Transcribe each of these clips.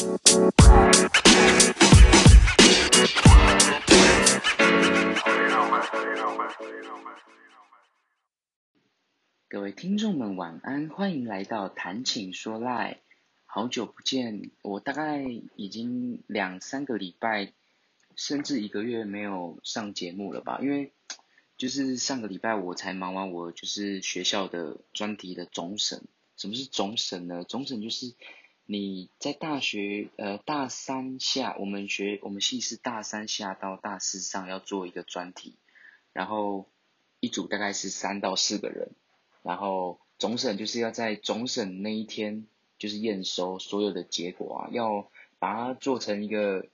各位听众们晚安，欢迎来到谈情说赖。好久不见，我大概已经两三个礼拜，甚至一个月没有上节目了吧？因为就是上个礼拜我才忙完我就是学校的专题的总审。什么是总审呢？总审就是你在大学呃大三下，我们学我们系是大三下到大四上要做一个专题，然后一组大概是三到四个人，然后总审就是要在总审那一天就是验收所有的结果啊，要把它做成一个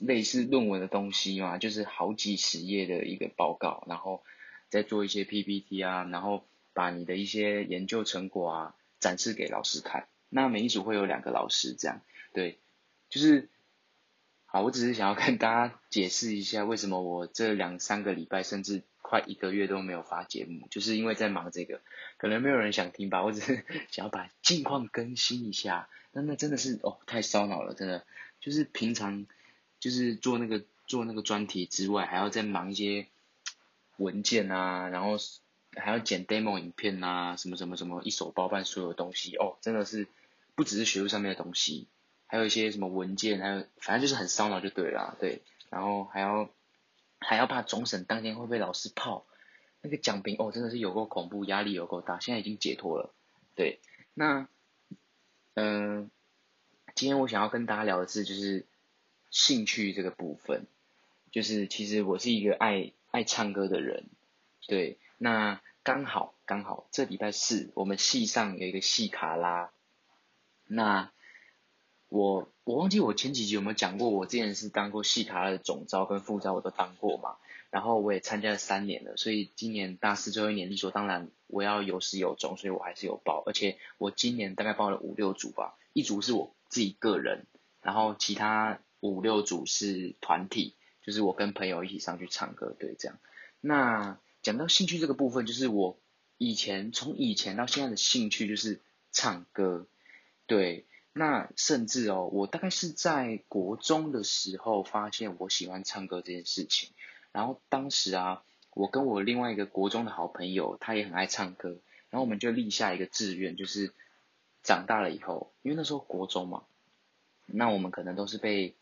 类似论文的东西嘛，就是好几十页的一个报告，然后再做一些 PPT 啊，然后把你的一些研究成果啊。展示给老师看，那每一组会有两个老师，这样，对，就是，好，我只是想要跟大家解释一下，为什么我这两三个礼拜甚至快一个月都没有发节目，就是因为在忙这个，可能没有人想听吧，我只是 想要把近况更新一下，那那真的是哦，太烧脑了，真的，就是平常就是做那个做那个专题之外，还要再忙一些文件啊，然后。还要剪 demo 影片啊，什么什么什么，一手包办所有东西哦，真的是不只是学术上面的东西，还有一些什么文件，还有反正就是很烧脑就对了，对，然后还要还要怕总审当天会被老师泡，那个奖评哦，真的是有够恐怖，压力有够大，现在已经解脱了，对，那嗯、今天我想要跟大家聊的是就是兴趣这个部分，就是其实我是一个爱爱唱歌的人，对，那。刚好刚好，这礼拜四我们系上有一个系卡拉。那我我忘记我前几集有没有讲过，我之前是当过戏卡拉的总招跟副招，我都当过嘛。然后我也参加了三年了，所以今年大四最后一年，理所当然我要有始有终，所以我还是有报。而且我今年大概报了五六组吧，一组是我自己个人，然后其他五六组是团体，就是我跟朋友一起上去唱歌，对，这样。那。讲到兴趣这个部分，就是我以前从以前到现在的兴趣就是唱歌，对，那甚至哦，我大概是在国中的时候发现我喜欢唱歌这件事情，然后当时啊，我跟我另外一个国中的好朋友，他也很爱唱歌，然后我们就立下一个志愿，就是长大了以后，因为那时候国中嘛，那我们可能都是被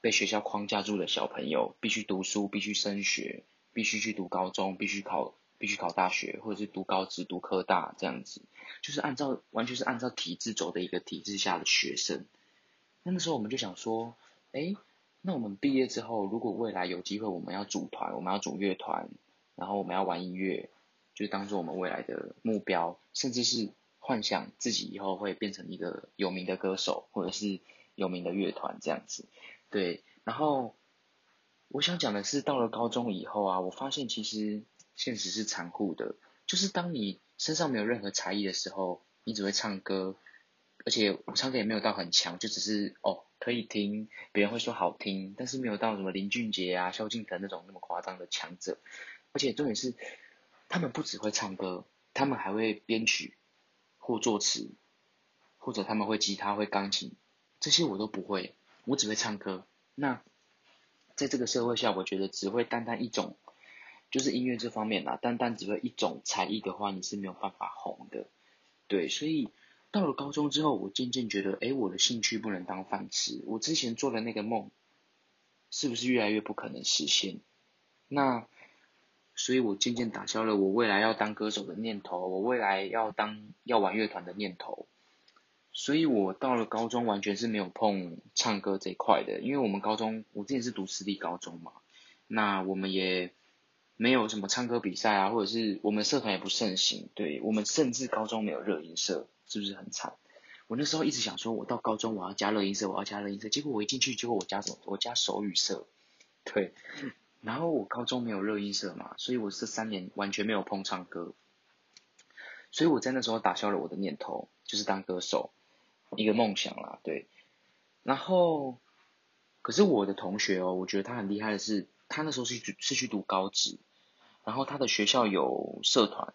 被学校框架住的小朋友，必须读书，必须升学。必须去读高中，必须考，必须考大学，或者是读高职、读科大这样子，就是按照完全是按照体制走的一个体制下的学生。那个时候我们就想说，哎，那我们毕业之后，如果未来有机会，我们要组团，我们要组乐团，然后我们要玩音乐，就是当做我们未来的目标，甚至是幻想自己以后会变成一个有名的歌手，或者是有名的乐团这样子。对，然后。我想讲的是，到了高中以后啊，我发现其实现实是残酷的。就是当你身上没有任何才艺的时候，你只会唱歌，而且我唱歌也没有到很强，就只是哦可以听，别人会说好听，但是没有到什么林俊杰啊、萧敬腾那种那么夸张的强者。而且重点是，他们不只会唱歌，他们还会编曲或作词，或者他们会吉他、会钢琴，这些我都不会，我只会唱歌。那。在这个社会下，我觉得只会单单一种，就是音乐这方面啦，单单只会一种才艺的话，你是没有办法红的。对，所以到了高中之后，我渐渐觉得，哎，我的兴趣不能当饭吃。我之前做的那个梦，是不是越来越不可能实现？那，所以我渐渐打消了我未来要当歌手的念头，我未来要当要玩乐团的念头。所以我到了高中完全是没有碰唱歌这一块的，因为我们高中我之前是读私立高中嘛，那我们也没有什么唱歌比赛啊，或者是我们社团也不盛行，对，我们甚至高中没有热音社，是不是很惨？我那时候一直想说，我到高中我要加热音社，我要加热音社，结果我一进去，结果我加什么？我加手语社，对，然后我高中没有热音社嘛，所以我这三年完全没有碰唱歌，所以我在那时候打消了我的念头，就是当歌手。一个梦想啦，对。然后，可是我的同学哦，我觉得他很厉害的是，他那时候是去是去读高职，然后他的学校有社团，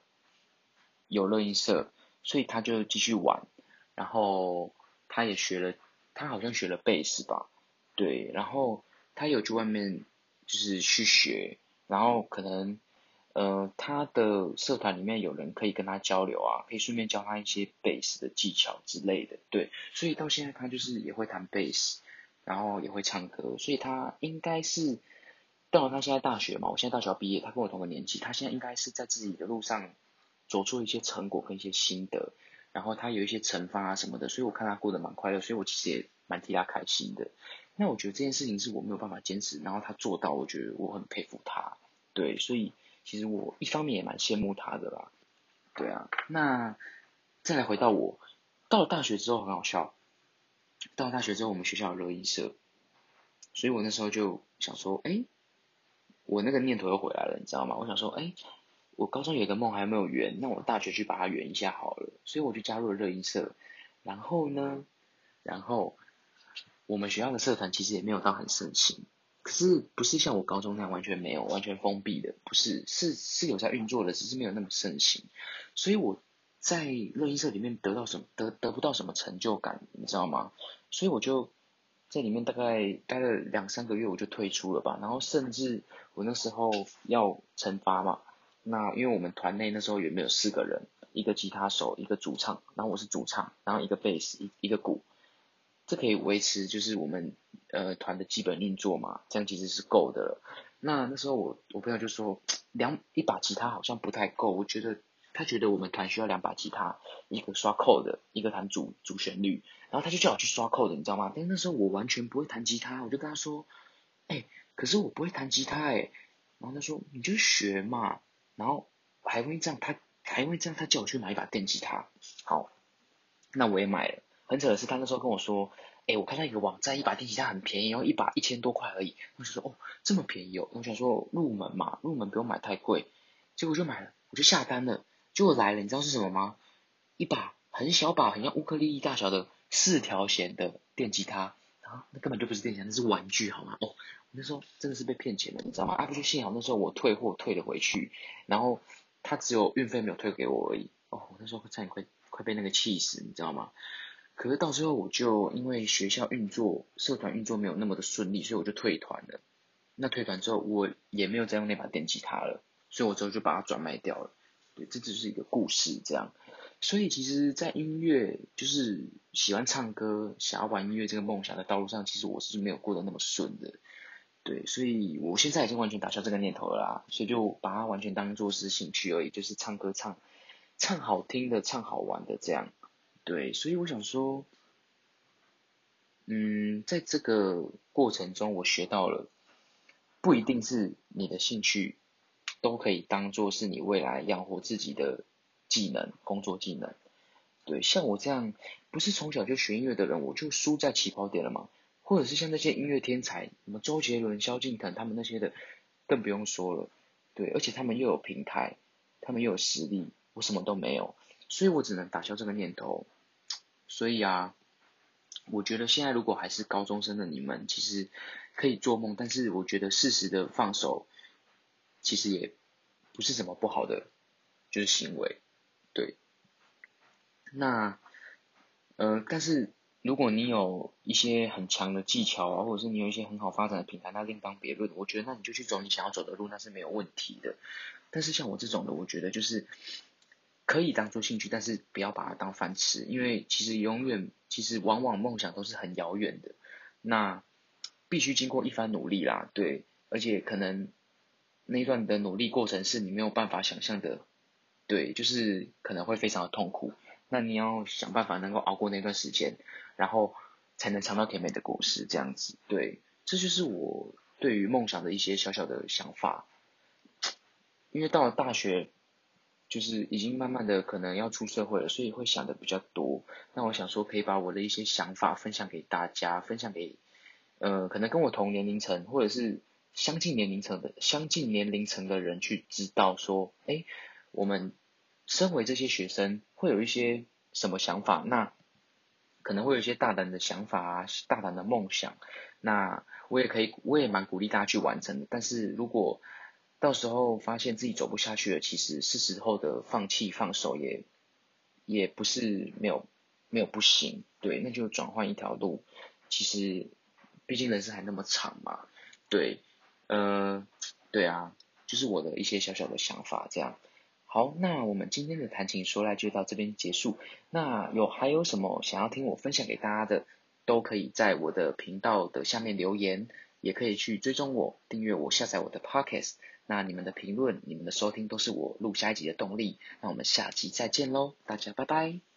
有乐音社，所以他就继续玩，然后他也学了他好像学了贝斯吧，对，然后他有去外面就是去学，然后可能呃他的社团里面有人可以跟他交流啊，可以顺便教他一些贝斯的技巧之类的，对，所以到现在他就是也会弹贝斯，然后也会唱歌，所以他应该是到了他现在大学嘛，我现在大学要毕业，他跟我同个年纪，他现在应该是在自己的路上走出一些成果跟一些心得。然后他有一些成发啊什么的，所以我看他过得蛮快乐，所以我其实也蛮替他开心的。那我觉得这件事情是我没有办法坚持，然后他做到，我觉得我很佩服他。对，所以其实我一方面也蛮羡慕他的啦。对啊，那再来回到我，到了大学之后很好笑。到了大学之后，我们学校有热音社，所以我那时候就想说，哎，我那个念头又回来了，你知道吗？我想说，哎。我高中有一个梦还没有圆，那我大学去把它圆一下好了，所以我就加入了乐音社。然后呢，然后我们学校的社团其实也没有到很盛行，可是不是像我高中那样完全没有、完全封闭的，不是，是是有在运作的，只是没有那么盛行。所以我在乐音社里面得到什么，得得不到什么成就感，你知道吗？所以我就在里面大概待了两三个月，我就退出了吧。然后甚至我那时候要成发嘛。那因为我们团内那时候也没有四个人，一个吉他手，一个主唱，然后我是主唱，然后一个贝斯，一一个鼓，这可以维持就是我们呃团的基本运作嘛，这样其实是够的了。那那时候我我朋友就说，两一把吉他好像不太够，我觉得他觉得我们团需要两把吉他，一个刷扣的，一个弹主主旋律，然后他就叫我去刷扣的，你知道吗？但那时候我完全不会弹吉他，我就跟他说，哎、可是我不会弹吉他哎、然后他说你就学嘛。然后还会这样，他还会这样，他叫我去买一把电吉他。好，那我也买了。很扯的是，他那时候跟我说：“哎，我看到一个网站，一把电吉他很便宜，然后一把一千多块而已。”我就说：“哦，这么便宜哦！”我想说入门嘛，入门不用买太贵。结果我就买了，我就下单了。就来了，你知道是什么吗？一把很小把，很像乌克丽丽大小的四条弦的电吉他。啊，那根本就不是电吉他，那是玩具，好吗？哦。我那时候真的是被骗钱了，你知道吗？啊，不就幸好那时候我退货退了回去，然后他只有运费没有退给我而已。哦，我那时候差点快快被那个气死，你知道吗？可是到最后我就因为学校运作、社团运作没有那么的顺利，所以我就退团了。那退团之后，我也没有再用那把电吉他了，所以我之后就把它转卖掉了。对，这只是一个故事，这样。所以其实，在音乐就是喜欢唱歌、想要玩音乐这个梦想的道路上，其实我是没有过得那么顺的。对，所以我现在已经完全打消这个念头了啦，所以就把它完全当做是兴趣而已，就是唱歌唱，唱好听的，唱好玩的这样。对，所以我想说，嗯，在这个过程中，我学到了，不一定是你的兴趣，都可以当做是你未来养活自己的技能、工作技能。对，像我这样不是从小就学音乐的人，我就输在起跑点了嘛。或者是像那些音乐天才，什么周杰伦、萧敬腾他们那些的，更不用说了。对，而且他们又有平台，他们又有实力，我什么都没有，所以我只能打消这个念头。所以啊，我觉得现在如果还是高中生的你们，其实可以做梦，但是我觉得适时的放手，其实也不是什么不好的，就是行为。对，那，呃，但是。如果你有一些很强的技巧啊，或者是你有一些很好发展的平台，那另当别论。我觉得那你就去走你想要走的路，那是没有问题的。但是像我这种的，我觉得就是可以当做兴趣，但是不要把它当饭吃，因为其实永远，其实往往梦想都是很遥远的。那必须经过一番努力啦，对，而且可能那一段的努力过程是你没有办法想象的，对，就是可能会非常的痛苦。那你要想办法能够熬过那段时间，然后才能尝到甜美的果实，这样子。对，这就是我对于梦想的一些小小的想法。因为到了大学，就是已经慢慢的可能要出社会了，所以会想的比较多。那我想说，可以把我的一些想法分享给大家，分享给呃，可能跟我同年龄层或者是相近年龄层的相近年龄层的人去知道说，哎，我们。身为这些学生，会有一些什么想法？那可能会有一些大胆的想法啊，大胆的梦想。那我也可以，我也蛮鼓励大家去完成的。但是如果到时候发现自己走不下去了，其实是时候的放弃放手也，也不是没有没有不行，对，那就转换一条路。其实，毕竟人生还那么长嘛，对，呃，对啊，就是我的一些小小的想法这样。好，那我们今天的谈情说爱就到这边结束。那有还有什么想要听我分享给大家的，都可以在我的频道的下面留言，也可以去追踪我、订阅我、下载我的 Podcast。那你们的评论、你们的收听都是我录下一集的动力。那我们下集再见喽，大家拜拜。